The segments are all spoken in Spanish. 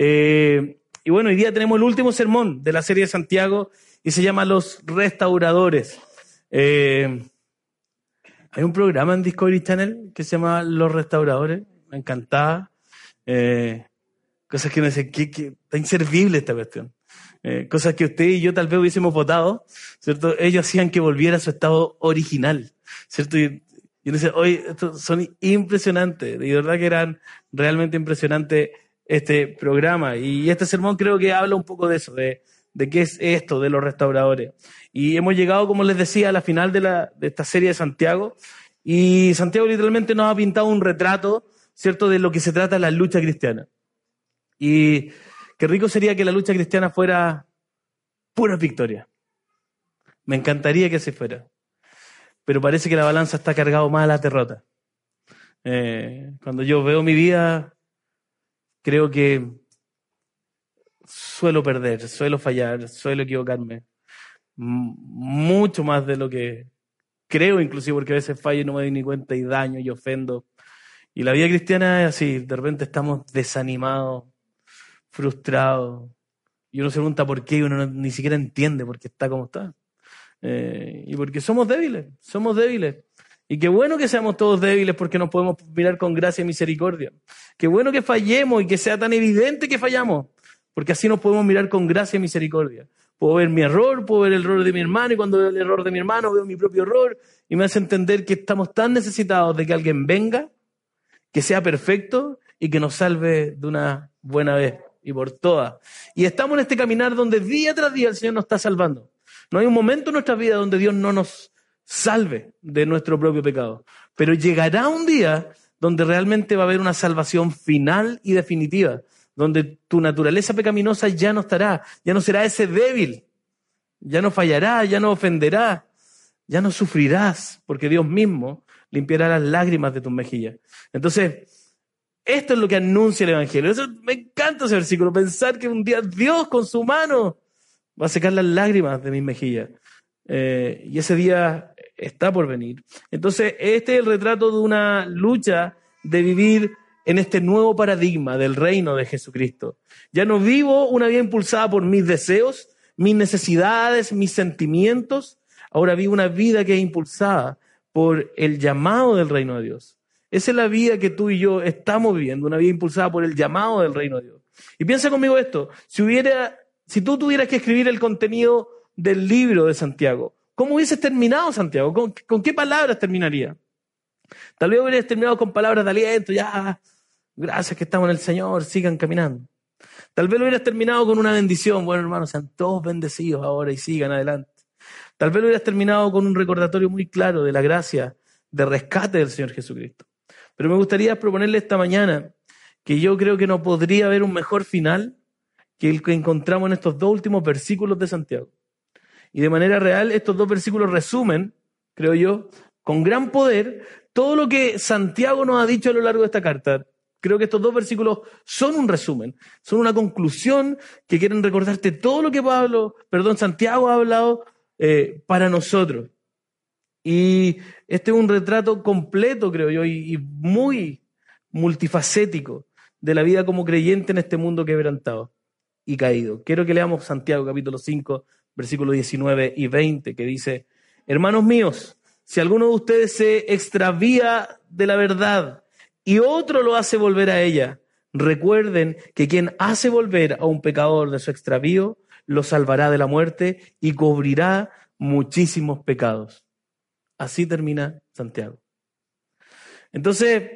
Eh, y bueno, hoy día tenemos el último sermón de la serie de Santiago y se llama Los Restauradores. Eh, hay un programa en Discovery Channel que se llama Los Restauradores. Me encantaba. Eh, cosas que no sé, que, que, está inservible esta cuestión. Eh, cosas que usted y yo tal vez hubiésemos votado, ¿cierto? Ellos hacían que volviera a su estado original, ¿cierto? Y, yo decía, oye, estos son impresionantes, de verdad que eran realmente impresionantes este programa. Y este sermón creo que habla un poco de eso, de, de qué es esto de los restauradores. Y hemos llegado, como les decía, a la final de, la, de esta serie de Santiago. Y Santiago literalmente nos ha pintado un retrato, ¿cierto?, de lo que se trata la lucha cristiana. Y qué rico sería que la lucha cristiana fuera pura victoria. Me encantaría que así fuera. Pero parece que la balanza está cargado más a la derrota. Eh, cuando yo veo mi vida, creo que suelo perder, suelo fallar, suelo equivocarme. Mucho más de lo que creo, inclusive, porque a veces fallo y no me doy ni cuenta y daño y ofendo. Y la vida cristiana es así, de repente estamos desanimados, frustrados. Y uno se pregunta por qué y uno no, ni siquiera entiende por qué está como está. Eh, y porque somos débiles, somos débiles. Y qué bueno que seamos todos débiles porque nos podemos mirar con gracia y misericordia. Qué bueno que fallemos y que sea tan evidente que fallamos, porque así nos podemos mirar con gracia y misericordia. Puedo ver mi error, puedo ver el error de mi hermano y cuando veo el error de mi hermano veo mi propio error y me hace entender que estamos tan necesitados de que alguien venga, que sea perfecto y que nos salve de una buena vez y por todas. Y estamos en este caminar donde día tras día el Señor nos está salvando. No hay un momento en nuestra vida donde Dios no nos salve de nuestro propio pecado. Pero llegará un día donde realmente va a haber una salvación final y definitiva, donde tu naturaleza pecaminosa ya no estará, ya no será ese débil, ya no fallará, ya no ofenderá, ya no sufrirás, porque Dios mismo limpiará las lágrimas de tus mejillas. Entonces, esto es lo que anuncia el Evangelio. Eso, me encanta ese versículo, pensar que un día Dios con su mano va a secar las lágrimas de mis mejillas. Eh, y ese día está por venir. Entonces, este es el retrato de una lucha de vivir en este nuevo paradigma del reino de Jesucristo. Ya no vivo una vida impulsada por mis deseos, mis necesidades, mis sentimientos. Ahora vivo una vida que es impulsada por el llamado del reino de Dios. Esa es la vida que tú y yo estamos viviendo, una vida impulsada por el llamado del reino de Dios. Y piensa conmigo esto, si si tú tuvieras que escribir el contenido del libro de Santiago, ¿cómo hubieses terminado Santiago? ¿Con, qué palabras terminaría? Tal vez hubieras terminado con palabras de aliento, ya, gracias que estamos en el Señor, sigan caminando. Tal vez lo hubieras terminado con una bendición, bueno hermanos, sean todos bendecidos ahora y sigan adelante. Tal vez lo hubieras terminado con un recordatorio muy claro de la gracia de rescate del Señor Jesucristo. Pero me gustaría proponerle esta mañana que yo creo que no podría haber un mejor final que el que encontramos en estos dos últimos versículos de Santiago. Y de manera real, estos dos versículos resumen, creo yo, con gran poder todo lo que Santiago nos ha dicho a lo largo de esta carta. Creo que estos dos versículos son un resumen, son una conclusión que quieren recordarte todo lo que Pablo, perdón, Santiago ha hablado eh, para nosotros. Y este es un retrato completo, creo yo, y, y muy multifacético de la vida como creyente en este mundo quebrantado y caído. Quiero que leamos Santiago capítulo 5, versículos 19 y 20, que dice, hermanos míos, si alguno de ustedes se extravía de la verdad y otro lo hace volver a ella, recuerden que quien hace volver a un pecador de su extravío, lo salvará de la muerte y cubrirá muchísimos pecados. Así termina Santiago. Entonces,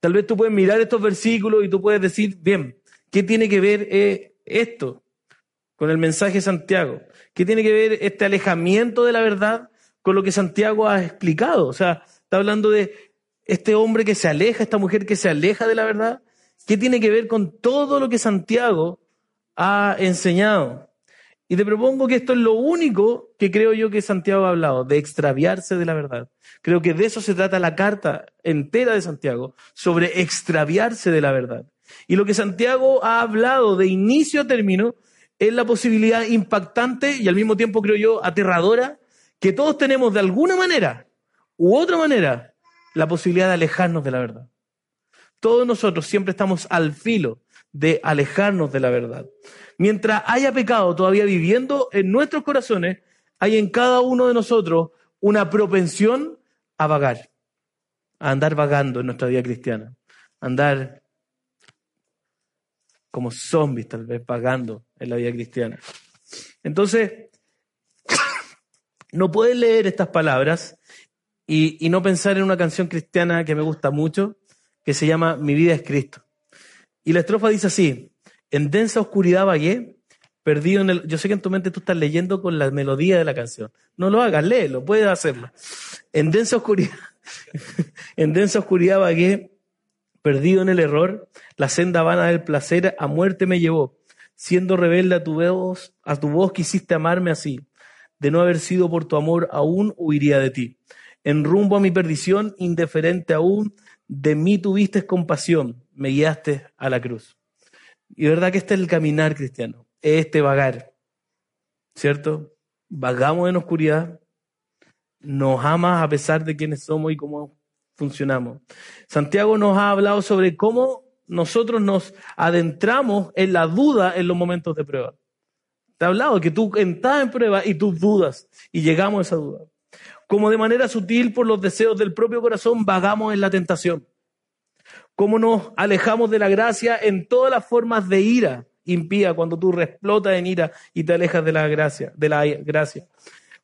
tal vez tú puedes mirar estos versículos y tú puedes decir, bien, ¿qué tiene que ver eh, esto con el mensaje de Santiago? ¿Qué tiene que ver este alejamiento de la verdad con lo que Santiago ha explicado? O sea, está hablando de este hombre que se aleja, esta mujer que se aleja de la verdad. ¿Qué tiene que ver con todo lo que Santiago ha enseñado. Y te propongo que esto es lo único que creo yo que Santiago ha hablado, de extraviarse de la verdad. Creo que de eso se trata la carta entera de Santiago, sobre extraviarse de la verdad. Y lo que Santiago ha hablado de inicio a término es la posibilidad impactante y al mismo tiempo, creo yo, aterradora, que todos tenemos de alguna manera u otra manera la posibilidad de alejarnos de la verdad. Todos nosotros siempre estamos al filo de alejarnos de la verdad. Mientras haya pecado todavía viviendo en nuestros corazones, hay en cada uno de nosotros una propensión a vagar, a andar vagando en nuestra vida cristiana, a andar como zombies tal vez vagando en la vida cristiana. Entonces, no puedes leer estas palabras y, y no pensar en una canción cristiana que me gusta mucho, que se llama Mi vida es Cristo. Y la estrofa dice así, en densa oscuridad vagué, perdido en el... Yo sé que en tu mente tú estás leyendo con la melodía de la canción. No lo hagas, léelo, puedes hacerlo. En densa oscuridad, en densa oscuridad vagué, perdido en el error, la senda vana del placer a muerte me llevó. Siendo rebelde a tu voz, a tu voz quisiste amarme así. De no haber sido por tu amor, aún huiría de ti. En rumbo a mi perdición, indiferente aún, de mí tuviste compasión, me guiaste a la cruz. Y verdad que este es el caminar cristiano, es este vagar, ¿cierto? Vagamos en oscuridad, nos amas a pesar de quiénes somos y cómo funcionamos. Santiago nos ha hablado sobre cómo nosotros nos adentramos en la duda en los momentos de prueba. Te ha hablado que tú entras en prueba y tú dudas y llegamos a esa duda como de manera sutil por los deseos del propio corazón vagamos en la tentación, cómo nos alejamos de la gracia en todas las formas de ira impía cuando tú explotas en ira y te alejas de la gracia, de la gracia.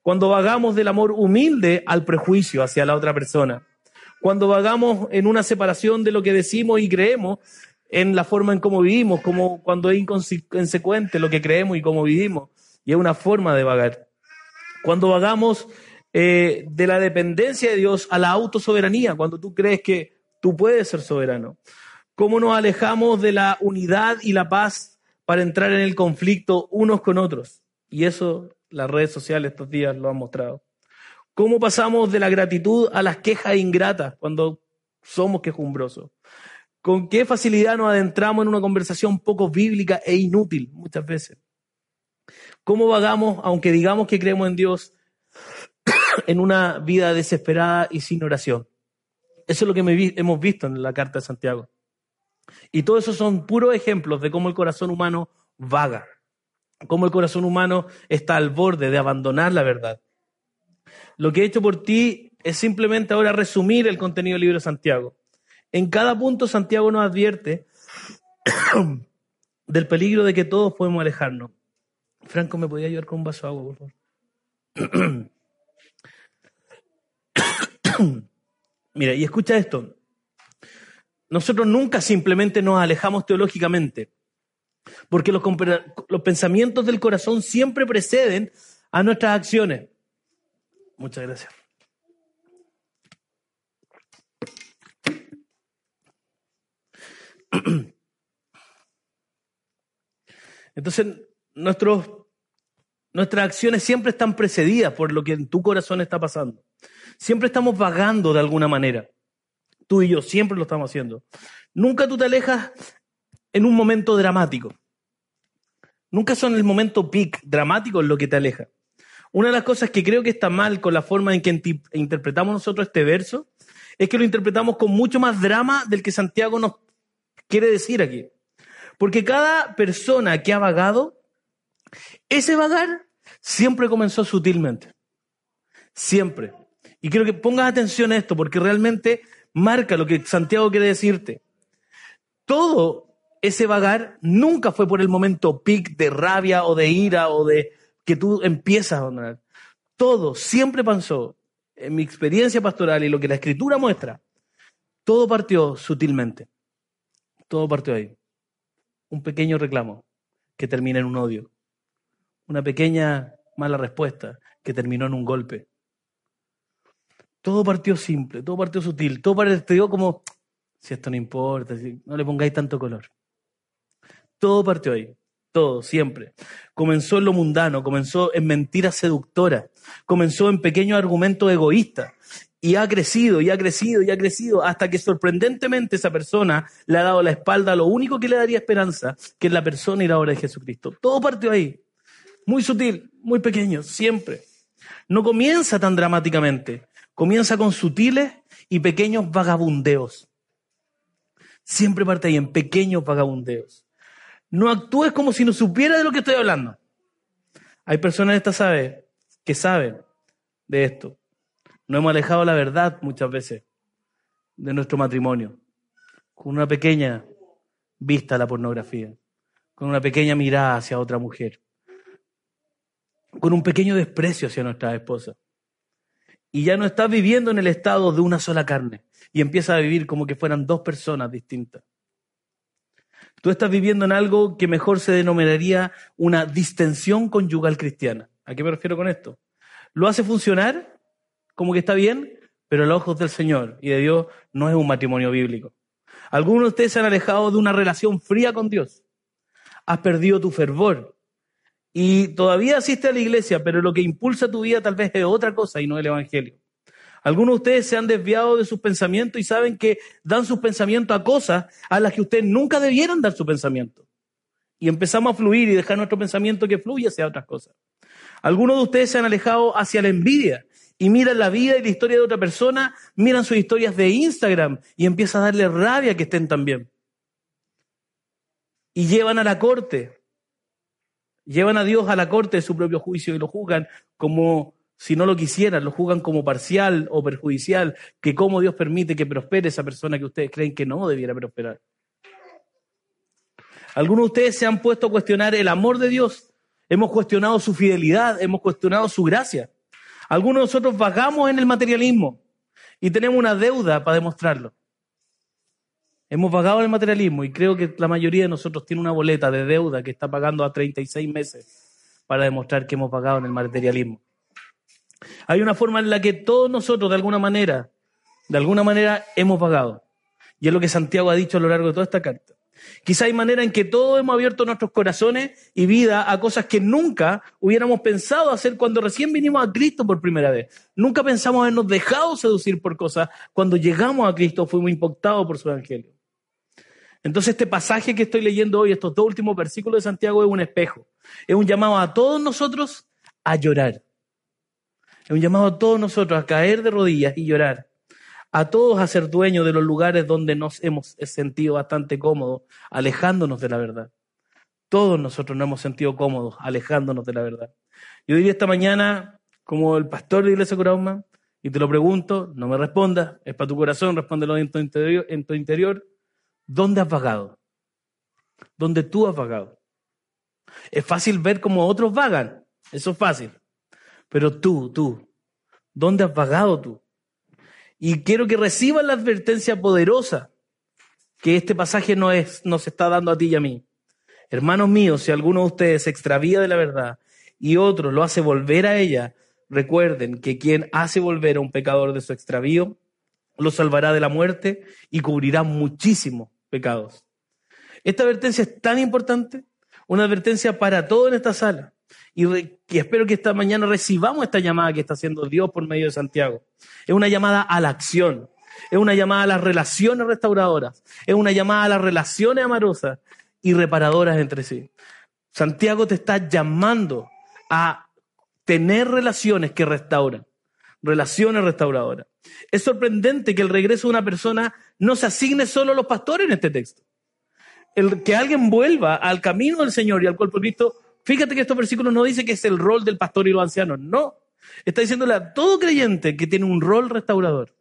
Cuando vagamos del amor humilde al prejuicio hacia la otra persona. Cuando vagamos en una separación de lo que decimos y creemos en la forma en cómo vivimos, como cuando es inconsecuente lo que creemos y cómo vivimos. Y es una forma de vagar. Cuando vagamos eh, de la dependencia de Dios a la autosoberanía, cuando tú crees que tú puedes ser soberano. ¿Cómo nos alejamos de la unidad y la paz para entrar en el conflicto unos con otros? Y eso las redes sociales estos días lo han mostrado. ¿Cómo pasamos de la gratitud a las quejas ingratas cuando somos quejumbrosos? ¿Con qué facilidad nos adentramos en una conversación poco bíblica e inútil muchas veces? ¿Cómo vagamos, aunque digamos que creemos en Dios, en una vida desesperada y sin oración. Eso es lo que hemos visto en la carta de Santiago. Y todo eso son puros ejemplos de cómo el corazón humano vaga, cómo el corazón humano está al borde de abandonar la verdad. Lo que he hecho por ti es simplemente ahora resumir el contenido del libro de Santiago. En cada punto Santiago nos advierte del peligro de que todos podemos alejarnos. Franco, ¿me podía ayudar con un vaso de agua, por favor? Mira, y escucha esto. Nosotros nunca simplemente nos alejamos teológicamente, porque los, los pensamientos del corazón siempre preceden a nuestras acciones. Muchas gracias. Entonces, nuestros, nuestras acciones siempre están precedidas por lo que en tu corazón está pasando. Siempre estamos vagando de alguna manera. Tú y yo siempre lo estamos haciendo. Nunca tú te alejas en un momento dramático. Nunca son el momento peak dramático en lo que te aleja. Una de las cosas que creo que está mal con la forma en que interpretamos nosotros este verso es que lo interpretamos con mucho más drama del que Santiago nos quiere decir aquí. Porque cada persona que ha vagado, ese vagar siempre comenzó sutilmente. Siempre. Y quiero que pongas atención a esto porque realmente marca lo que Santiago quiere decirte. Todo ese vagar nunca fue por el momento pic de rabia o de ira o de que tú empiezas a abandonar. Todo siempre pasó, en mi experiencia pastoral y lo que la escritura muestra, todo partió sutilmente. Todo partió ahí. Un pequeño reclamo que termina en un odio. Una pequeña mala respuesta que terminó en un golpe. Todo partió simple, todo partió sutil, todo partió como, si esto no importa, no le pongáis tanto color. Todo partió ahí. Todo, siempre. Comenzó en lo mundano, comenzó en mentiras seductoras, comenzó en pequeños argumentos egoístas y ha crecido y ha crecido y ha crecido hasta que sorprendentemente esa persona le ha dado la espalda a lo único que le daría esperanza, que es la persona y la obra de Jesucristo. Todo partió ahí. Muy sutil, muy pequeño, siempre. No comienza tan dramáticamente, comienza con sutiles y pequeños vagabundeos. Siempre parte ahí en pequeños vagabundeos. No actúes como si no supiera de lo que estoy hablando. Hay personas en esta sabe, que saben de esto. No hemos alejado la verdad muchas veces de nuestro matrimonio, con una pequeña vista a la pornografía, con una pequeña mirada hacia otra mujer, con un pequeño desprecio hacia nuestra esposa. Y ya no estás viviendo en el estado de una sola carne y empiezas a vivir como que fueran dos personas distintas. Tú estás viviendo en algo que mejor se denominaría una distensión conyugal cristiana. ¿A qué me refiero con esto? Lo hace funcionar como que está bien, pero a los ojos del Señor y de Dios no es un matrimonio bíblico. Algunos de ustedes se han alejado de una relación fría con Dios. Has perdido tu fervor. Y todavía asistes a la iglesia, pero lo que impulsa tu vida tal vez es otra cosa y no el Evangelio. Algunos de ustedes se han desviado de sus pensamientos y saben que dan sus pensamientos a cosas a las que ustedes nunca debieron dar su pensamiento. Y empezamos a fluir y dejar nuestro pensamiento que fluya hacia otras cosas. Algunos de ustedes se han alejado hacia la envidia y miran la vida y la historia de otra persona, miran sus historias de Instagram y empieza a darle rabia que estén tan bien. Y llevan a la corte, llevan a Dios a la corte de su propio juicio y lo juzgan como si no lo quisieran, lo juzgan como parcial o perjudicial, que cómo Dios permite que prospere esa persona que ustedes creen que no debiera prosperar. Algunos de ustedes se han puesto a cuestionar el amor de Dios, hemos cuestionado su fidelidad, hemos cuestionado su gracia. Algunos de nosotros vagamos en el materialismo y tenemos una deuda para demostrarlo. Hemos vagado en el materialismo y creo que la mayoría de nosotros tiene una boleta de deuda que está pagando a 36 meses para demostrar que hemos pagado en el materialismo. Hay una forma en la que todos nosotros, de alguna manera, de alguna manera hemos pagado. Y es lo que Santiago ha dicho a lo largo de toda esta carta. Quizá hay manera en que todos hemos abierto nuestros corazones y vida a cosas que nunca hubiéramos pensado hacer cuando recién vinimos a Cristo por primera vez. Nunca pensamos habernos dejado seducir por cosas. Cuando llegamos a Cristo fuimos impactados por su evangelio. Entonces este pasaje que estoy leyendo hoy, estos dos últimos versículos de Santiago, es un espejo. Es un llamado a todos nosotros a llorar. Un llamado a todos nosotros a caer de rodillas y llorar. A todos a ser dueños de los lugares donde nos hemos sentido bastante cómodos, alejándonos de la verdad. Todos nosotros nos hemos sentido cómodos, alejándonos de la verdad. Yo diría esta mañana, como el pastor de Iglesia Curauma, y te lo pregunto, no me respondas, es para tu corazón, respóndelo en tu interior, en tu interior. ¿Dónde has vagado? ¿Dónde tú has vagado? Es fácil ver cómo otros vagan, eso es fácil. Pero tú, tú, ¿dónde has vagado tú? Y quiero que reciban la advertencia poderosa que este pasaje no es, nos está dando a ti y a mí. Hermanos míos, si alguno de ustedes se extravía de la verdad y otro lo hace volver a ella, recuerden que quien hace volver a un pecador de su extravío, lo salvará de la muerte y cubrirá muchísimos pecados. Esta advertencia es tan importante, una advertencia para todos en esta sala. Y, espero que esta mañana recibamos esta llamada que está haciendo Dios por medio de Santiago. Es una llamada a la acción, es una llamada a las relaciones restauradoras, es una llamada a las relaciones amarosas y reparadoras entre sí. Santiago te está llamando a tener relaciones que restauran, relaciones restauradoras. Es sorprendente que el regreso de una persona no se asigne solo a los pastores en este texto. El que alguien vuelva al camino del Señor y al cuerpo de Cristo Fíjate que estos versículos no dicen que es el rol del pastor y los ancianos, no. Está diciéndole a todo creyente que tiene un rol restaurador.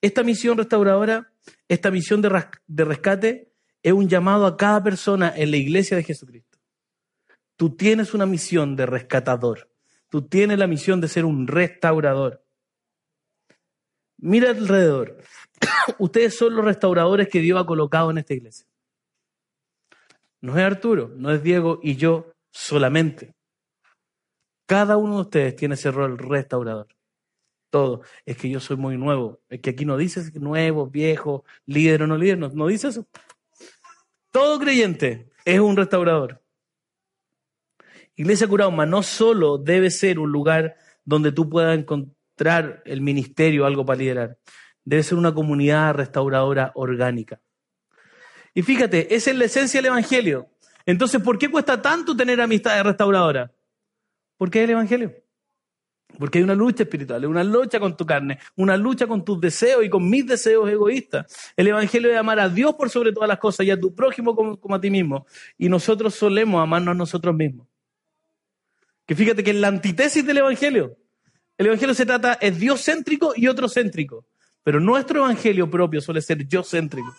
Esta misión restauradora, esta misión de, de rescate, es un llamado a cada persona en la iglesia de Jesucristo. Tú tienes una misión de rescatador. Tú tienes la misión de ser un restaurador. Mira alrededor. Ustedes son los restauradores que Dios ha colocado en esta iglesia. No es Arturo, no es Diego y yo solamente. Cada uno de ustedes tiene ese rol restaurador. Todo. Es que yo soy muy nuevo. Es que aquí no dice nuevo, viejo, líder o no líder. No, no dice eso. Todo creyente es un restaurador. Iglesia Curauma no solo debe ser un lugar donde tú puedas encontrar el ministerio, algo para liderar, debe ser una comunidad restauradora orgánica. Y fíjate, esa es la esencia del Evangelio. Entonces, ¿por qué cuesta tanto tener amistades restauradoras? Porque es el Evangelio. Porque hay una lucha espiritual, una lucha con tu carne, una lucha con tus deseos y con mis deseos egoístas. El Evangelio es amar a Dios por sobre todas las cosas y a tu prójimo como, a ti mismo. Y nosotros solemos amarnos a nosotros mismos. Que fíjate que es la antítesis del Evangelio. El Evangelio se trata, es Dios céntrico y otro céntrico. Pero nuestro Evangelio propio suele ser yo céntrico.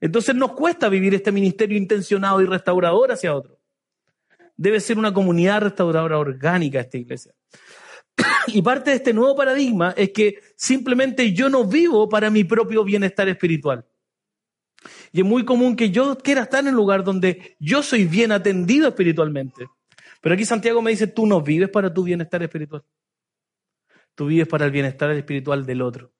Entonces nos cuesta vivir este ministerio intencionado y restaurador hacia otro. Debe ser una comunidad restauradora orgánica esta iglesia. Y parte de este nuevo paradigma es que simplemente yo no vivo para mi propio bienestar espiritual. Y es muy común que yo quiera estar en un lugar donde yo soy bien atendido espiritualmente. Pero aquí Santiago me dice, tú no vives para tu bienestar espiritual. Tú vives para el bienestar espiritual del otro.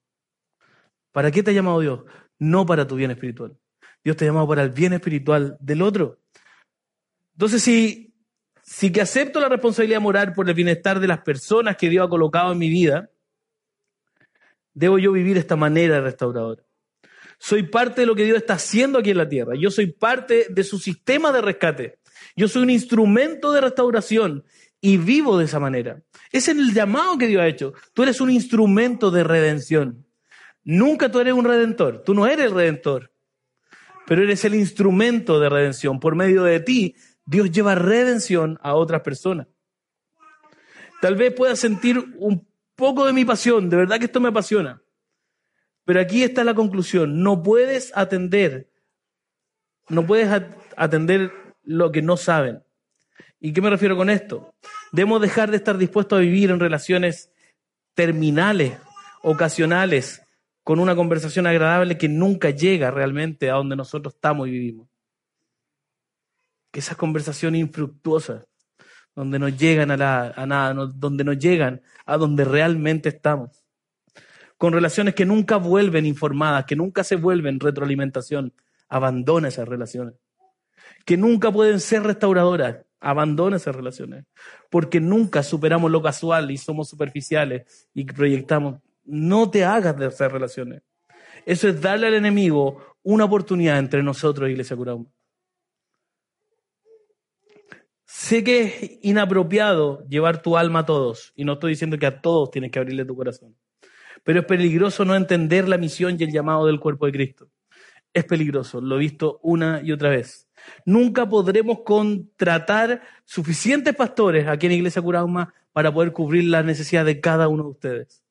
¿Para qué te ha llamado Dios? No para tu bien espiritual. Dios te ha llamado para el bien espiritual del otro. Entonces, si, si que acepto la responsabilidad moral por el bienestar de las personas que Dios ha colocado en mi vida, debo yo vivir esta manera restauradora. Soy parte de lo que Dios está haciendo aquí en la tierra. Yo soy parte de su sistema de rescate. Yo soy un instrumento de restauración y vivo de esa manera. Ese es el llamado que Dios ha hecho. Tú eres un instrumento de redención. Nunca tú eres un redentor. Tú no eres el redentor pero eres el instrumento de redención. Por medio de ti, Dios lleva redención a otras personas. Tal vez puedas sentir un poco de mi pasión, de verdad que esto me apasiona. Pero aquí está la conclusión, no puedes atender, no puedes atender lo que no saben. ¿Y qué me refiero con esto? Debemos dejar de estar dispuestos a vivir en relaciones terminales, ocasionales, con una conversación agradable que nunca llega realmente a donde nosotros estamos y vivimos. Que esas conversaciones infructuosas, donde no llegan a, nada, donde no llegan a donde realmente estamos. Con relaciones que nunca vuelven informadas, que nunca se vuelven retroalimentación. Abandona esas relaciones. Que nunca pueden ser restauradoras. Abandona esas relaciones. Porque nunca superamos lo casual y somos superficiales y proyectamos no te hagas de esas relaciones. Eso es darle al enemigo una oportunidad entre nosotros, Iglesia Curauma. Sé que es inapropiado llevar tu alma a todos, y no estoy diciendo que a todos tienes que abrirle tu corazón, pero es peligroso no entender la misión y el llamado del cuerpo de Cristo. Es peligroso, lo he visto una y otra vez. Nunca podremos contratar suficientes pastores aquí en Iglesia Curauma para poder cubrir las necesidades de cada uno de ustedes.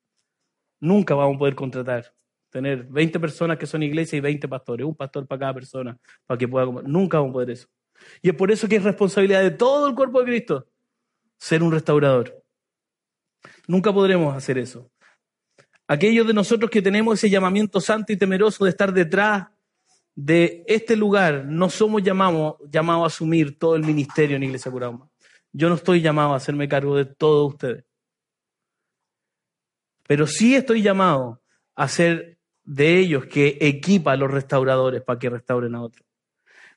Nunca vamos a poder contratar. Tener 20 personas que son iglesia y 20 pastores, un pastor para cada persona, para que pueda. Nunca vamos a poder eso. Y es por eso que es responsabilidad de todo el cuerpo de Cristo ser un restaurador. Nunca podremos hacer eso. Aquellos de nosotros que tenemos ese llamamiento santo y temeroso de estar detrás de este lugar, no somos llamados, llamados a asumir todo el ministerio en Iglesia Curauma. Yo no estoy llamado a hacerme cargo de todos ustedes. Pero sí estoy llamado a ser de ellos que equipa a los restauradores para que restauren a otros.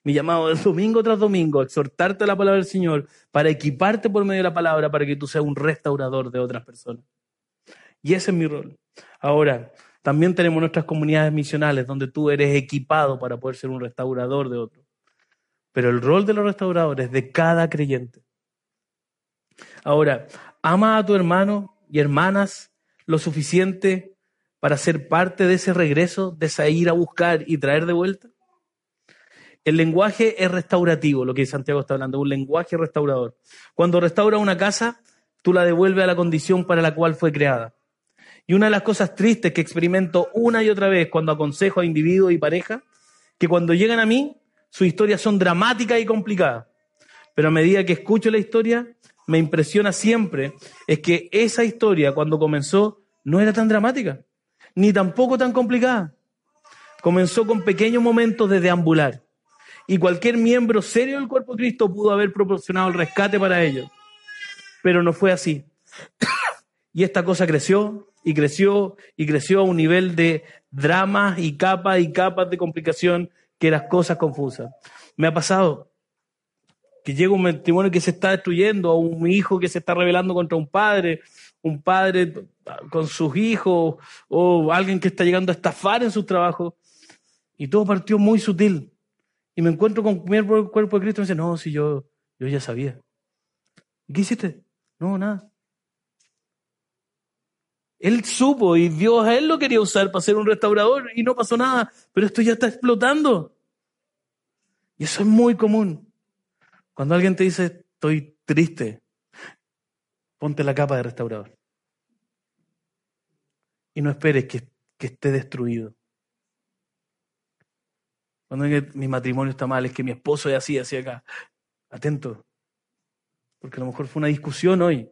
Mi llamado es domingo tras domingo, exhortarte a la palabra del Señor para equiparte por medio de la palabra para que tú seas un restaurador de otras personas. Y ese es mi rol. Ahora, también tenemos nuestras comunidades misionales donde tú eres equipado para poder ser un restaurador de otros. Pero el rol de los restauradores es de cada creyente. Ahora, ama a tu hermano y hermanas lo suficiente para ser parte de ese regreso, de ir a buscar y traer de vuelta? El lenguaje es restaurativo, lo que Santiago está hablando, un lenguaje restaurador. Cuando restaura una casa, tú la devuelves a la condición para la cual fue creada. Y una de las cosas tristes que experimento una y otra vez cuando aconsejo a individuos y parejas, que cuando llegan a mí, sus historias son dramáticas y complicadas. Pero a medida que escucho la historia, me impresiona siempre es que esa historia, cuando comenzó, no era tan dramática, ni tampoco tan complicada. Comenzó con pequeños momentos de deambular. Y cualquier miembro serio del cuerpo Cristo pudo haber proporcionado el rescate para ellos. Pero no fue así. y esta cosa creció y creció y creció a un nivel de dramas y capas y capas de complicación que eran cosas confusas. Me ha pasado que llega un matrimonio que se está destruyendo, o un hijo que se está rebelando contra un padre, un padre con sus hijos, o alguien que está llegando a estafar en su trabajo. Y todo partió muy sutil. Y me encuentro con el cuerpo de Cristo y me dice, no, si yo, yo ya sabía. ¿Y qué hiciste? No, nada. Él supo y Dios a él lo quería usar para ser un restaurador y no pasó nada, pero esto ya está explotando. Y eso es muy común. Cuando alguien te dice, estoy triste, ponte la capa de restaurador. Y no esperes que, que esté destruido. Cuando mi matrimonio está mal, es que mi esposo es así, así acá. Atento. Porque a lo mejor fue una discusión hoy,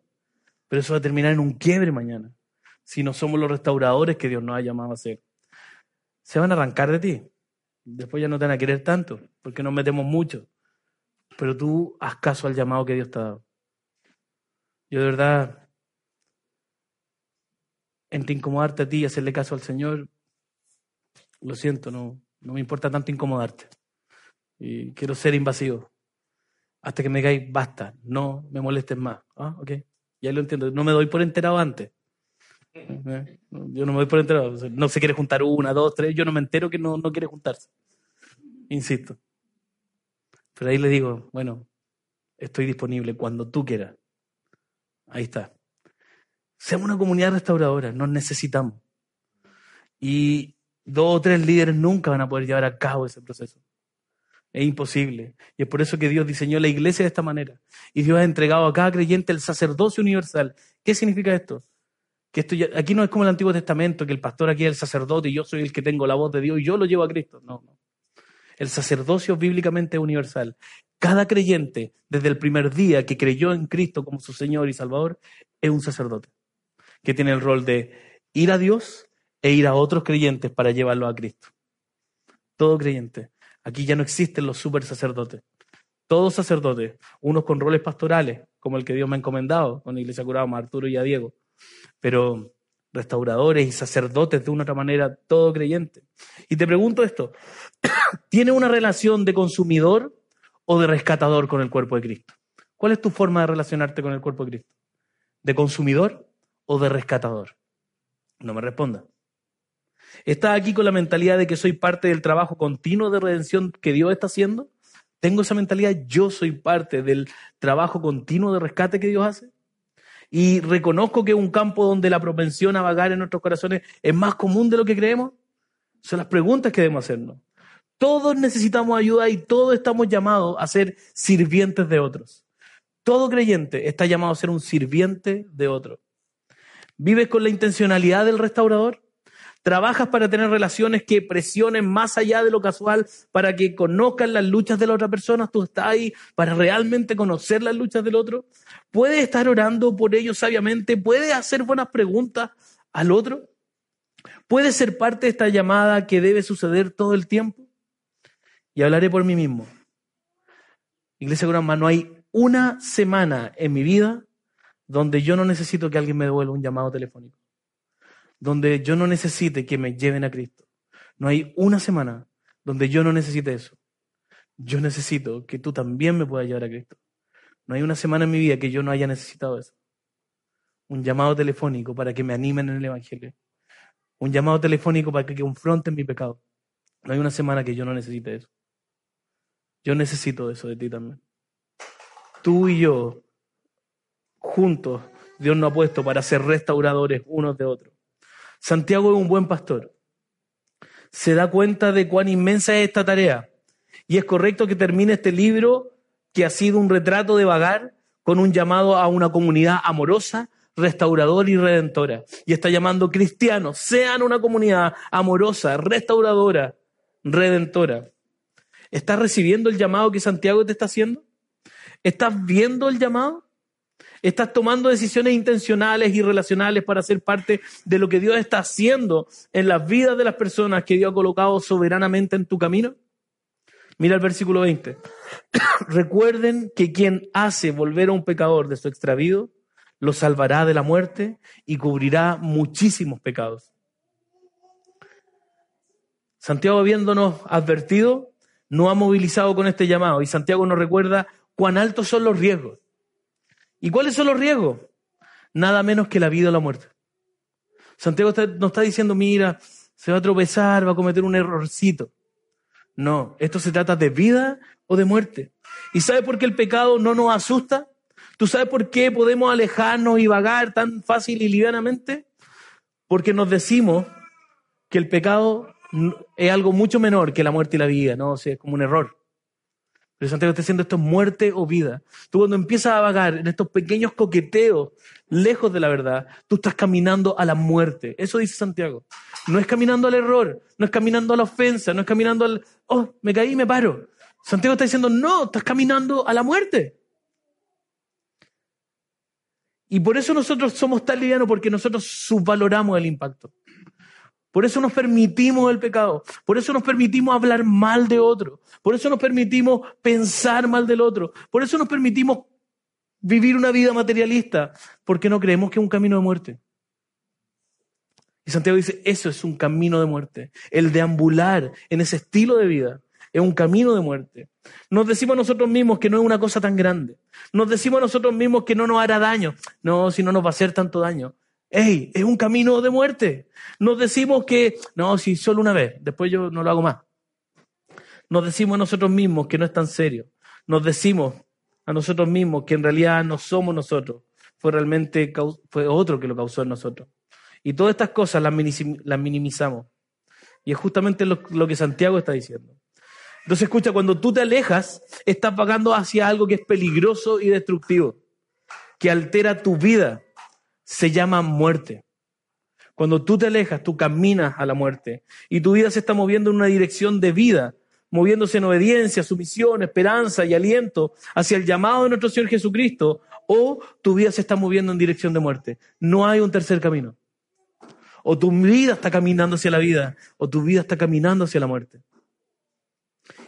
pero eso va a terminar en un quiebre mañana si no somos los restauradores que Dios nos ha llamado a ser. Se van a arrancar de ti. Después ya no te van a querer tanto, porque nos metemos mucho. Pero tú haz caso al llamado que Dios te ha dado. Yo de verdad, entre incomodarte a ti y hacerle caso al Señor, lo siento, no, no me importa tanto incomodarte. Y quiero ser invasivo. Hasta que me digáis, basta, no me molestes más. Ah, ok. Ya lo entiendo. No me doy por enterado antes. Yo no me voy por enterado. No se quiere juntar una, dos, tres. Yo no me entero que no, no quiere juntarse. Insisto. Pero ahí le digo, bueno, estoy disponible cuando tú quieras. Ahí está. Seamos una comunidad restauradora, nos necesitamos. Y dos o tres líderes nunca van a poder llevar a cabo ese proceso. Es imposible. Y es por eso que Dios diseñó la iglesia de esta manera. Y Dios ha entregado a cada creyente el sacerdocio universal. ¿Qué significa esto? Que esto aquí no es como el Antiguo Testamento, que el pastor aquí es el sacerdote y yo soy el que tengo la voz de Dios y yo lo llevo a Cristo. No, no. El sacerdocio bíblicamente universal. Cada creyente, desde el primer día que creyó en Cristo como su Señor y Salvador, es un sacerdote. Que tiene el rol de ir a Dios e ir a otros creyentes para llevarlo a Cristo. Todo creyente. Aquí ya no existen los super sacerdotes. Todos sacerdotes, unos con roles pastorales, como el que Dios me ha encomendado, con la Iglesia Curada, a Arturo y a Diego, pero restauradores y sacerdotes de una otra manera, todo creyente. Y te pregunto esto, ¿tiene una relación de consumidor o de rescatador con el cuerpo de Cristo? ¿Cuál es tu forma de relacionarte con el cuerpo de Cristo? ¿De consumidor o de rescatador? No me responda. ¿Estás aquí con la mentalidad de que soy parte del trabajo continuo de redención que Dios está haciendo? ¿Tengo esa mentalidad? ¿Yo soy parte del trabajo continuo de rescate que Dios hace? y reconozco que es un campo donde la propensión a vagar en nuestros corazones es más común de lo que creemos? Son las preguntas que debemos hacernos. Todos necesitamos ayuda y todos estamos llamados a ser sirvientes de otros. Todo creyente está llamado a ser un sirviente de otro. ¿Vives con la intencionalidad del restaurador? Trabajas para tener relaciones que presionen más allá de lo casual, para que conozcan las luchas de la otra persona. Tú estás ahí para realmente conocer las luchas del otro. Puedes estar orando por ellos sabiamente. Puedes hacer buenas preguntas al otro. Puedes ser parte de esta llamada que debe suceder todo el tiempo. Y hablaré por mí mismo. Iglesia Grama, no hay una semana en mi vida donde yo no necesito que alguien me devuelva un llamado telefónico donde yo no necesite que me lleven a Cristo. No hay una semana donde yo no necesite eso. Yo necesito que tú también me puedas llevar a Cristo. No hay una semana en mi vida que yo no haya necesitado eso. Un llamado telefónico para que me animen en el Evangelio. Un llamado telefónico para que confronten mi pecado. No hay una semana que yo no necesite eso. Yo necesito eso de ti también. Tú y yo, juntos, Dios nos ha puesto para ser restauradores unos de otros. Santiago es un buen pastor. Se da cuenta de cuán inmensa es esta tarea. Y es correcto que termine este libro, que ha sido un retrato de vagar, con un llamado a una comunidad amorosa, restauradora y redentora. Y está llamando cristianos, sean una comunidad amorosa, restauradora, redentora. ¿Estás recibiendo el llamado que Santiago te está haciendo? ¿Estás viendo el llamado? Estás tomando decisiones intencionales y relacionales para ser parte de lo que Dios está haciendo en las vidas de las personas que Dios ha colocado soberanamente en tu camino. Mira el versículo 20. Recuerden que quien hace volver a un pecador de su extravío, lo salvará de la muerte y cubrirá muchísimos pecados. Santiago habiéndonos advertido, no ha movilizado con este llamado y Santiago nos recuerda cuán altos son los riesgos. ¿Y cuáles son los riesgos? Nada menos que la vida o la muerte. Santiago nos está diciendo, mira, se va a tropezar, va a cometer un errorcito. No, esto se trata de vida o de muerte. ¿Y sabes por qué el pecado no nos asusta? ¿Tú sabes por qué podemos alejarnos y vagar tan fácil y livianamente? Porque nos decimos que el pecado es algo mucho menor que la muerte y la vida, ¿no? O sea, es como un error. Pero Santiago está diciendo esto es muerte o vida. Tú cuando empiezas a vagar en estos pequeños coqueteos lejos de la verdad, tú estás caminando a la muerte. Eso dice Santiago. No es caminando al error, no es caminando a la ofensa, no es caminando al, oh, me caí me paro. Santiago está diciendo, no, estás caminando a la muerte. Y por eso nosotros somos tan livianos, porque nosotros subvaloramos el impacto. Por eso nos permitimos el pecado. Por eso nos permitimos hablar mal de otro. Por eso nos permitimos pensar mal del otro. Por eso nos permitimos vivir una vida materialista. Porque no creemos que es un camino de muerte. Y Santiago dice, eso es un camino de muerte. El deambular en ese estilo de vida es un camino de muerte. Nos decimos a nosotros mismos que no es una cosa tan grande. Nos decimos a nosotros mismos que no nos hará daño. No, si no nos va a hacer tanto daño. ¡Ey! Es un camino de muerte. Nos decimos que, no, si solo una vez, después yo no lo hago más. Nos decimos a nosotros mismos que no es tan serio. Nos decimos a nosotros mismos que en realidad no somos nosotros. Fue realmente, fue otro que lo causó en nosotros. Y todas estas cosas las, minimizamos. Y es justamente lo, lo que Santiago está diciendo. Entonces escucha, cuando tú te alejas, estás vagando hacia algo que es peligroso y destructivo, que altera tu vida se llama muerte. Cuando tú te alejas, tú caminas a la muerte y tu vida se está moviendo en una dirección de vida, moviéndose en obediencia, sumisión, esperanza y aliento hacia el llamado de nuestro Señor Jesucristo, o tu vida se está moviendo en dirección de muerte. No hay un tercer camino. O tu vida está caminando hacia la vida, o tu vida está caminando hacia la muerte.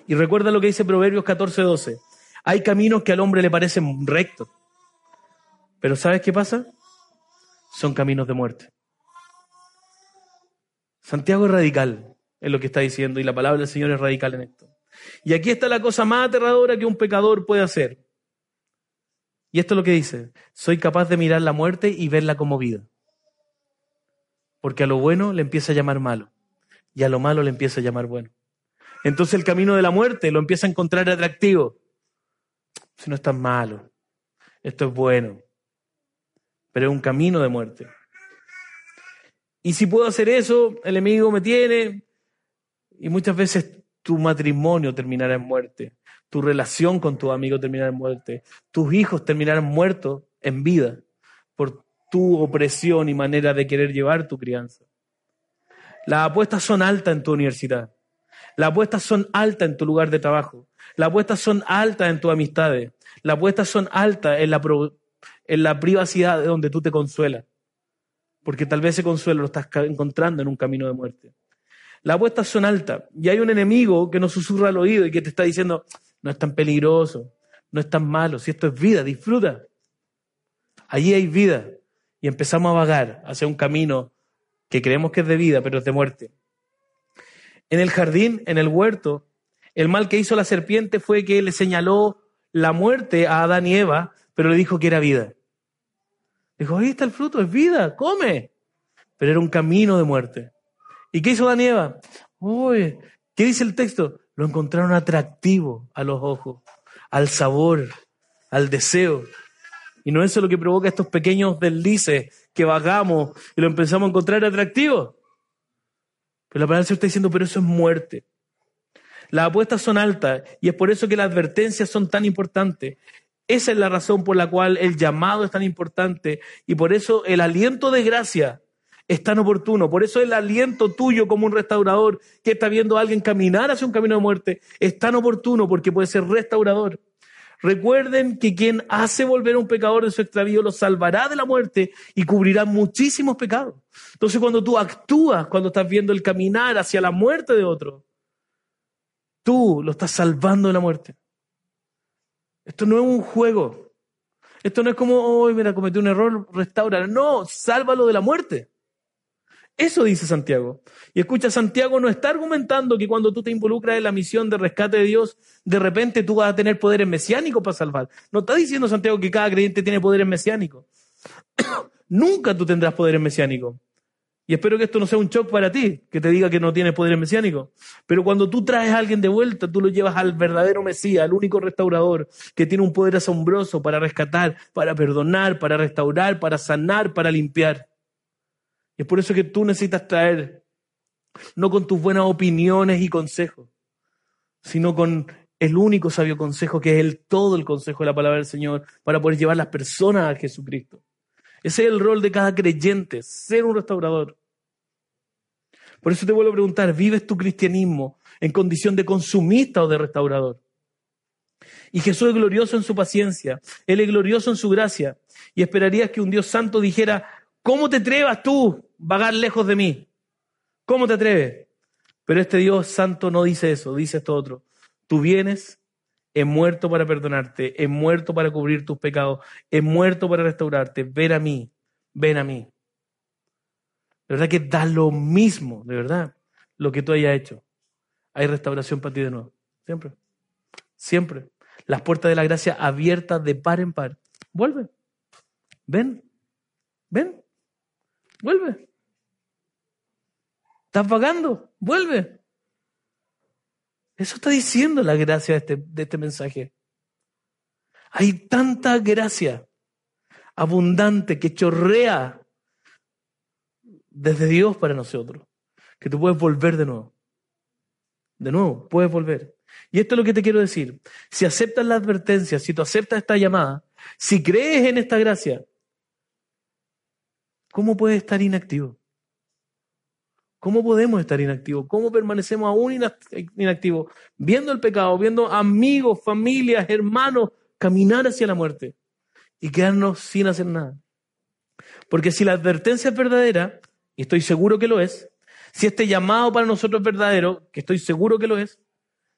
Y recuerda lo que dice Proverbios 14:12. Hay caminos que al hombre le parecen rectos. Pero ¿sabes qué pasa? Son caminos de muerte. Santiago es radical en lo que está diciendo y la palabra del Señor es radical en esto. Y aquí está la cosa más aterradora que un pecador puede hacer. Y esto es lo que dice, soy capaz de mirar la muerte y verla como vida. Porque a lo bueno le empieza a llamar malo y a lo malo le empieza a llamar bueno. Entonces el camino de la muerte lo empieza a encontrar atractivo. Si no es tan malo, esto es bueno pero es un camino de muerte. Y si puedo hacer eso, el enemigo me tiene, y muchas veces tu matrimonio terminará en muerte, tu relación con tu amigo terminará en muerte, tus hijos terminarán muertos en vida por tu opresión y manera de querer llevar tu crianza. Las apuestas son altas en tu universidad. Las apuestas son altas en tu lugar de trabajo. Las apuestas son altas en tus amistades. Las apuestas son altas en la en la privacidad de donde tú te consuelas. Porque tal vez ese consuelo lo estás encontrando en un camino de muerte. Las apuestas son altas y hay un enemigo que nos susurra al oído y que te está diciendo, no es tan peligroso, no es tan malo, si esto es vida, disfruta. Allí hay vida y empezamos a vagar hacia un camino que creemos que es de vida, pero es de muerte. En el jardín, en el huerto, el mal que hizo la serpiente fue que le señaló la muerte a Adán y Eva, pero le dijo que era vida. Dijo, ahí está el fruto, es vida, come. Pero era un camino de muerte. ¿Y qué hizo Danieva? Uy, ¿qué dice el texto? Lo encontraron atractivo a los ojos, al sabor, al deseo. Y no es eso lo que provoca estos pequeños deslices que vagamos y lo empezamos a encontrar atractivo. Pero la palabra se está diciendo, pero eso es muerte. Las apuestas son altas y es por eso que las advertencias son tan importantes. Esa es la razón por la cual el llamado es tan importante y por eso el aliento de gracia es tan oportuno. Por eso el aliento tuyo como un restaurador que está viendo a alguien caminar hacia un camino de muerte es tan oportuno porque puede ser restaurador. Recuerden que quien hace volver a un pecador de su extravío lo salvará de la muerte y cubrirá muchísimos pecados. Entonces cuando tú actúas, cuando estás viendo el caminar hacia la muerte de otro, tú lo estás salvando de la muerte. Esto no es un juego. Esto no es como, hoy mira, cometí un error, restaura. No, sálvalo de la muerte. Eso dice Santiago. Y escucha, Santiago no está argumentando que cuando tú te involucras en la misión de rescate de Dios, de repente tú vas a tener poderes mesiánicos para salvar. No está diciendo Santiago que cada creyente tiene poderes mesiánicos. Nunca tú tendrás poderes mesiánicos. Y espero que esto no sea un shock para ti, que te diga que no tienes poderes mesiánicos. Pero cuando tú traes a alguien de vuelta, tú lo llevas al verdadero Mesías, al único restaurador, que tiene un poder asombroso para rescatar, para perdonar, para restaurar, para sanar, para limpiar. Y es por eso que tú necesitas traer, no con tus buenas opiniones y consejos, sino con el único sabio consejo, que es el todo el consejo de la palabra del Señor, para poder llevar las personas a Jesucristo. Ese es el rol de cada creyente, ser un restaurador. Por eso te vuelvo a preguntar, ¿vives tu cristianismo en condición de consumista o de restaurador? Y Jesús es glorioso en su paciencia, Él es glorioso en su gracia. Y esperarías que un Dios santo dijera, ¿cómo te atrevas tú vagar lejos de mí? ¿Cómo te atreves? Pero este Dios santo no dice eso, dice esto otro. Tú vienes, he muerto para perdonarte, he muerto para cubrir tus pecados, he muerto para restaurarte, ven a mí, ven a mí. De verdad que da lo mismo, de verdad, lo que tú hayas hecho. Hay restauración para ti de nuevo. Siempre. Siempre. Las puertas de la gracia abiertas de par en par. Vuelve. Ven. Ven. Vuelve. Estás vagando. Vuelve. Eso está diciendo la gracia de este, de este mensaje. Hay tanta gracia abundante que chorrea desde Dios para nosotros, que tú puedes volver de nuevo. De nuevo, puedes volver. Y esto es lo que te quiero decir. Si aceptas la advertencia, si tú aceptas esta llamada, si crees en esta gracia, ¿cómo puedes estar inactivo? ¿Cómo podemos estar inactivos? ¿Cómo permanecemos aún inactivos? Viendo el pecado, viendo amigos, familias, hermanos caminar hacia la muerte y quedarnos sin hacer nada. Porque si la advertencia es verdadera, y estoy seguro que lo es, si este llamado para nosotros es verdadero, que estoy seguro que lo es,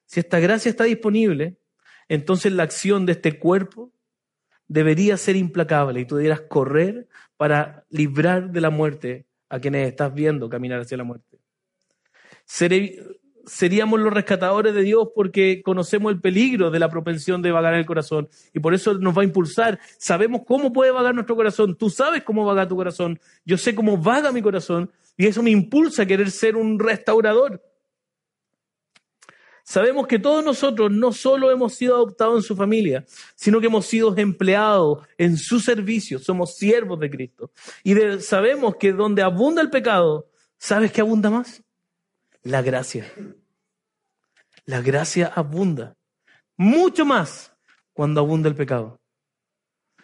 si esta gracia está disponible, entonces la acción de este cuerpo debería ser implacable y tú debieras correr para librar de la muerte a quienes estás viendo caminar hacia la muerte. Seríamos los rescatadores de Dios porque conocemos el peligro de la propensión de vagar el corazón y por eso nos va a impulsar. Sabemos cómo puede vagar nuestro corazón. Tú sabes cómo vaga tu corazón. Yo sé cómo vaga mi corazón y eso me impulsa a querer ser un restaurador. Sabemos que todos nosotros no solo hemos sido adoptados en su familia, sino que hemos sido empleados en su servicio, somos siervos de Cristo. Y sabemos que donde abunda el pecado, ¿sabes qué abunda más? La gracia. La gracia abunda. Mucho más cuando abunda el pecado.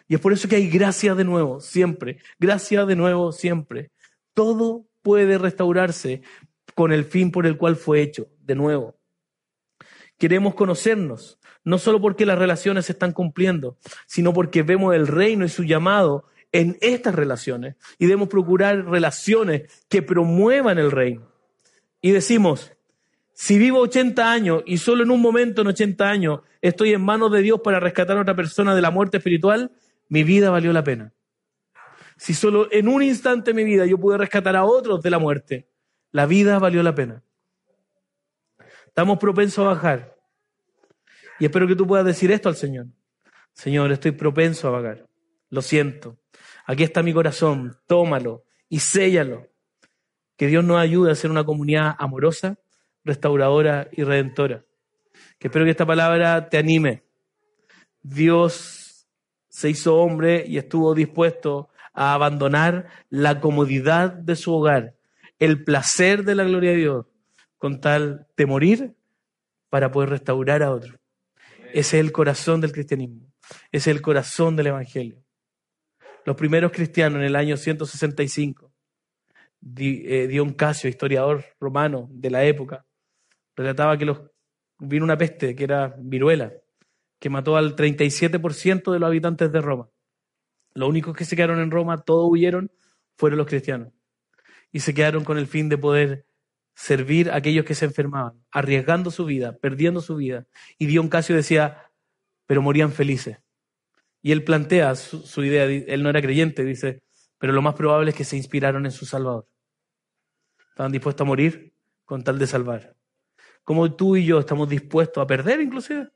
Y es por eso que hay gracia de nuevo, siempre. Gracia de nuevo, siempre. Todo puede restaurarse con el fin por el cual fue hecho, de nuevo. Queremos conocernos, no solo porque las relaciones se están cumpliendo, sino porque vemos el reino y su llamado en estas relaciones y debemos procurar relaciones que promuevan el reino. Y decimos, si vivo 80 años y solo en un momento en 80 años estoy en manos de Dios para rescatar a otra persona de la muerte espiritual, mi vida valió la pena. Si solo en un instante de mi vida yo pude rescatar a otros de la muerte, la vida valió la pena. Estamos propensos a bajar. Y espero que tú puedas decir esto al Señor. Señor, estoy propenso a vagar. Lo siento. Aquí está mi corazón. Tómalo y séllalo. Que Dios nos ayude a ser una comunidad amorosa, restauradora y redentora. Que espero que esta palabra te anime. Dios se hizo hombre y estuvo dispuesto a abandonar la comodidad de su hogar, el placer de la gloria de Dios, con tal de morir para poder restaurar a otros. Ese es el corazón del cristianismo. Ese es el corazón del Evangelio. Los primeros cristianos en el año 165, eh, Dion Casio, historiador romano de la época, relataba que los, vino una peste que era viruela, que mató al 37% de los habitantes de Roma. Los únicos que se quedaron en Roma, todos huyeron, fueron los cristianos. Y se quedaron con el fin de poder servir a aquellos que se enfermaban, arriesgando su vida, perdiendo su vida. Y Dion Casio decía, pero morían felices. Y él plantea su, idea, él no era creyente, dice, pero lo más probable es que se inspiraron en su Salvador. Estaban dispuestos a morir con tal de salvar. Como tú y yo estamos dispuestos a perder inclusive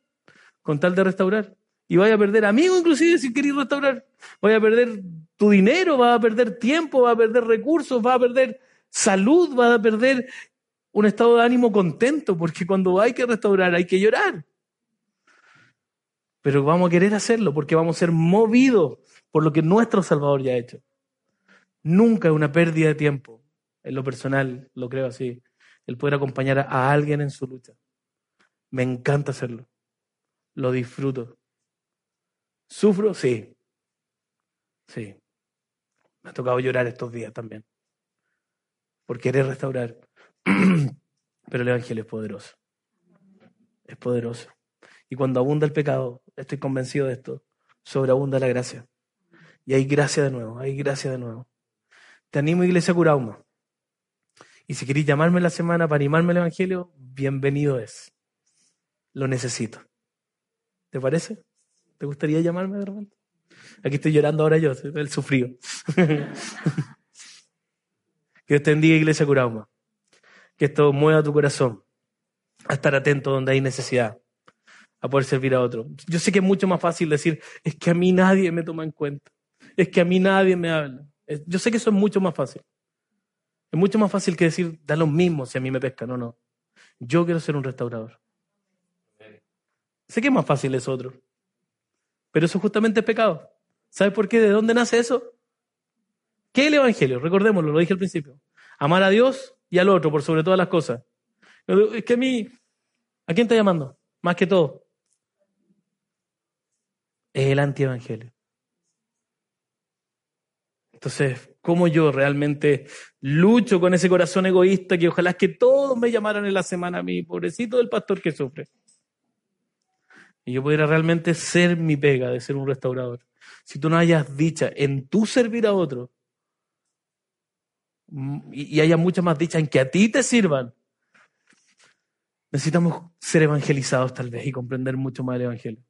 con tal de restaurar. Y vaya a perder amigos inclusive si queréis restaurar. Vaya a perder tu dinero, va a perder tiempo, va a perder recursos, va a perder salud, va a perder un estado de ánimo contento, porque cuando hay que restaurar hay que llorar. Pero vamos a querer hacerlo porque vamos a ser movidos por lo que nuestro Salvador ya ha hecho. Nunca es una pérdida de tiempo, en lo personal, lo creo así, el poder acompañar a alguien en su lucha. Me encanta hacerlo. Lo disfruto. ¿Sufro? Sí. Sí. Me ha tocado llorar estos días también. Por querer restaurar. Pero el Evangelio es poderoso. Es poderoso. Y cuando abunda el pecado, estoy convencido de esto, sobreabunda la gracia. Y hay gracia de nuevo, hay gracia de nuevo. Te animo, Iglesia Curauma. Y si queréis llamarme la semana para animarme al Evangelio, bienvenido es. Lo necesito. ¿Te parece? ¿Te gustaría llamarme de repente? Aquí estoy llorando ahora yo, el sufrido. que Dios te bendiga, Iglesia Curauma. Que esto mueva tu corazón a estar atento donde hay necesidad, a poder servir a otro. Yo sé que es mucho más fácil decir, es que a mí nadie me toma en cuenta es que a mí nadie me habla. Yo sé que eso es mucho más fácil. Es mucho más fácil que decir, da lo mismo si a mí me pescan o no. Yo quiero ser un restaurador. Sé que es más fácil eso otro. Pero eso justamente es pecado. ¿Sabes por qué? ¿De dónde nace eso? ¿Qué es el Evangelio? Recordémoslo, lo dije al principio. Amar a Dios y al otro por sobre todas las cosas. Es que a mí, ¿a quién está llamando? Más que todo. Es el antievangelio. Entonces, ¿cómo yo realmente lucho con ese corazón egoísta que ojalá que todos me llamaran en la semana a mí, pobrecito del pastor que sufre? Y yo pudiera realmente ser mi pega de ser un restaurador. Si tú no hayas dicha en tu servir a otro, mm, y haya mucha más dicha en que a ti te sirvan, necesitamos ser evangelizados tal vez y comprender mucho más el Evangelio.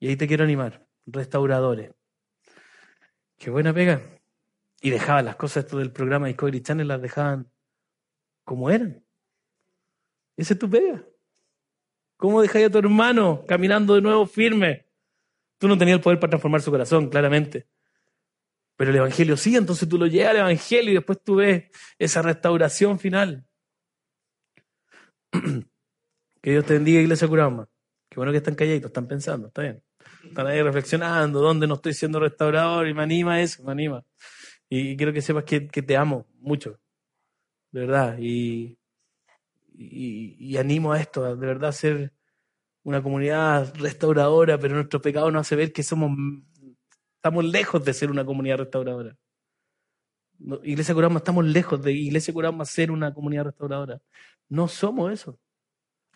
Y ahí te quiero animar, restauradores. Qué buena pega. Y dejaban las cosas esto del programa Discovery Channel, las dejaban como eran. Esa es tu pega. ¿Cómo dejáis a tu hermano caminando de nuevo firme? Tú no tenías el poder para transformar su corazón, claramente. Pero el Evangelio sí, entonces tú lo llevas al Evangelio y después tú ves esa restauración final. que Dios te bendiga, Iglesia Curama. Qué bueno que están calladitos, están pensando, está bien. Están ahí reflexionando, ¿dónde no estoy siendo restaurador? Y me anima eso, me anima. Y quiero que sepas que, te amo mucho, de verdad. Y, y, animo a esto, de verdad, ser una comunidad restauradora, pero nuestro pecado nos hace ver que somos, estamos lejos de ser una comunidad restauradora. Iglesia Curama, estamos lejos de Iglesia Curama ser una comunidad restauradora. No somos eso.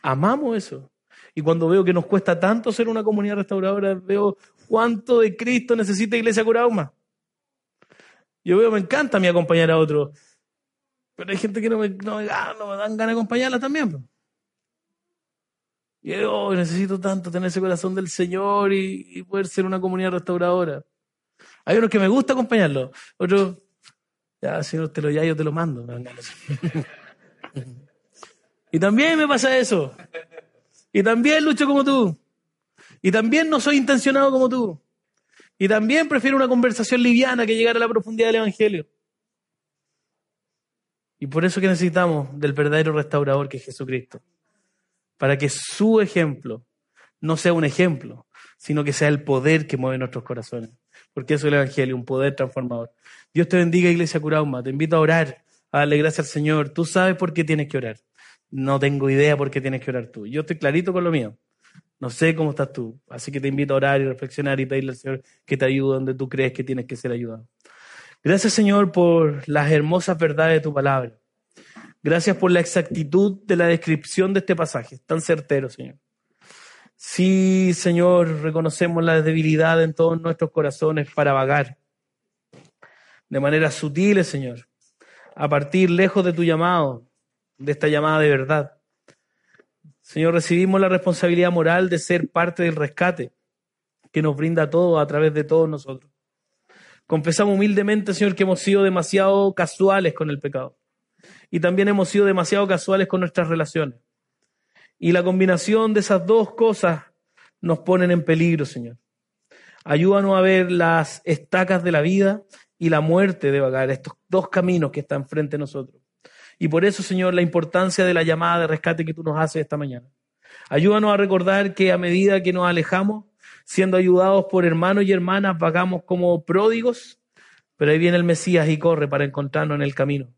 Amamos eso. Y cuando veo que nos cuesta tanto ser una comunidad restauradora, veo cuánto de Cristo necesita Iglesia Curauma. Yo veo, me encanta a mí acompañar a otros, pero hay gente que no me, no, ah, no me dan ganas de acompañarla también. Y yo oh, necesito tanto tener ese corazón del Señor y, poder ser una comunidad restauradora. Hay unos que me gusta acompañarlos, otros, ya, Señor, te lo ya, yo te lo mando. y también me pasa eso. Y también lucho como tú. Y también no soy intencionado como tú. Y también prefiero una conversación liviana que llegar a la profundidad del Evangelio. Y por eso que necesitamos del verdadero restaurador que es Jesucristo. Para que su ejemplo no sea un ejemplo, sino que sea el poder que mueve nuestros corazones. Porque eso es el Evangelio, un poder transformador. Dios te bendiga, Iglesia Curauma. Te invito a orar, a darle gracias al Señor. Tú sabes por qué tienes que orar no tengo idea por qué tienes que orar tú. Yo estoy clarito con lo mío. No sé cómo estás tú. Así que te invito a orar y reflexionar y pedirle al Señor que te ayude donde tú crees que tienes que ser ayudado. Gracias, Señor, por las hermosas verdades de tu palabra. Gracias por la exactitud de la descripción de este pasaje. tan certero, Señor. Sí, Señor, reconocemos la debilidad en todos nuestros corazones para vagar de manera sutil, Señor, a partir lejos de tu llamado, de esta llamada de verdad. Señor, recibimos la responsabilidad moral de ser parte del rescate que nos brinda todo a través de todos nosotros. Confesamos humildemente, Señor, que hemos sido demasiado casuales con el pecado. y también hemos sido demasiado casuales con nuestras relaciones. Y la combinación de esas dos cosas nos ponen en peligro, Señor. Ayúdanos a ver las estacas de la vida y la muerte de vagar, estos dos caminos que están frente a nosotros. Y por eso, Señor, la importancia de la llamada de rescate que tú nos haces esta mañana. Ayúdanos a recordar que a medida que nos alejamos, siendo ayudados por hermanos y hermanas, vagamos como pródigos, pero ahí viene el Mesías y corre para encontrarnos en el camino.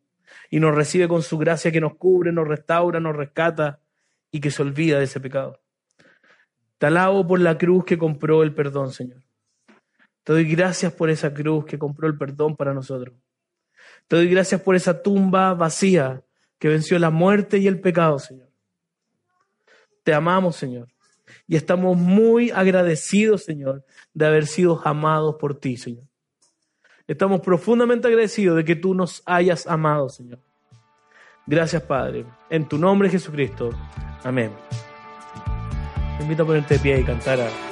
Y nos recibe con su gracia que nos cubre, nos restaura, nos rescata y que se olvida de ese pecado. Te alabo por la cruz que compró el perdón, Señor. Te doy gracias por esa cruz que compró el perdón para nosotros. Te doy gracias por esa tumba vacía que venció la muerte y el pecado, Señor. Te amamos, Señor. Y estamos muy agradecidos, Señor, de haber sido amados por ti, Señor. Estamos profundamente agradecidos de que tú nos hayas amado, Señor. Gracias, Padre. En tu nombre, Jesucristo. Amén. Te invito a ponerte de pie y cantar a...